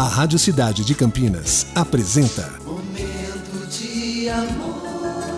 A Rádio Cidade de Campinas apresenta.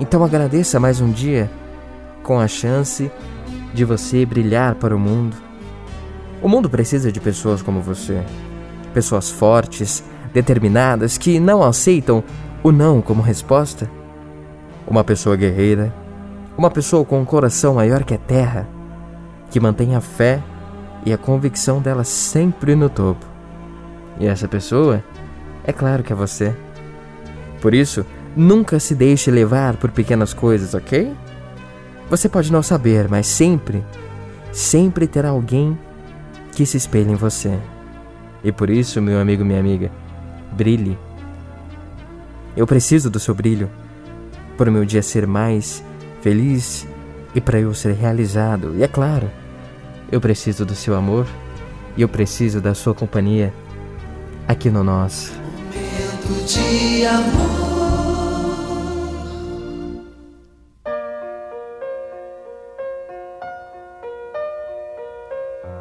então agradeça mais um dia com a chance de você brilhar para o mundo. O mundo precisa de pessoas como você, pessoas fortes, determinadas, que não aceitam o não como resposta. Uma pessoa guerreira, uma pessoa com um coração maior que a terra, que mantém a fé e a convicção dela sempre no topo. E essa pessoa, é claro que é você. Por isso, nunca se deixe levar por pequenas coisas, ok? Você pode não saber, mas sempre, sempre terá alguém que se espelhe em você. E por isso, meu amigo, minha amiga, brilhe. Eu preciso do seu brilho para o meu dia ser mais feliz e para eu ser realizado. E é claro, eu preciso do seu amor e eu preciso da sua companhia aqui no nosso. Momento de amor.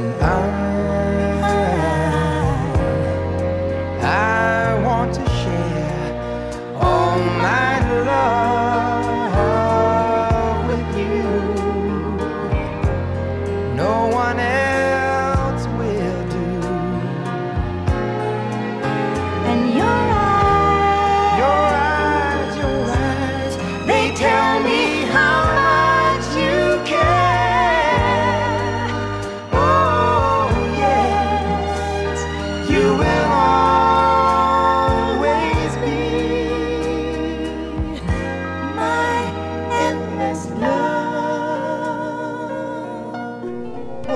and I'm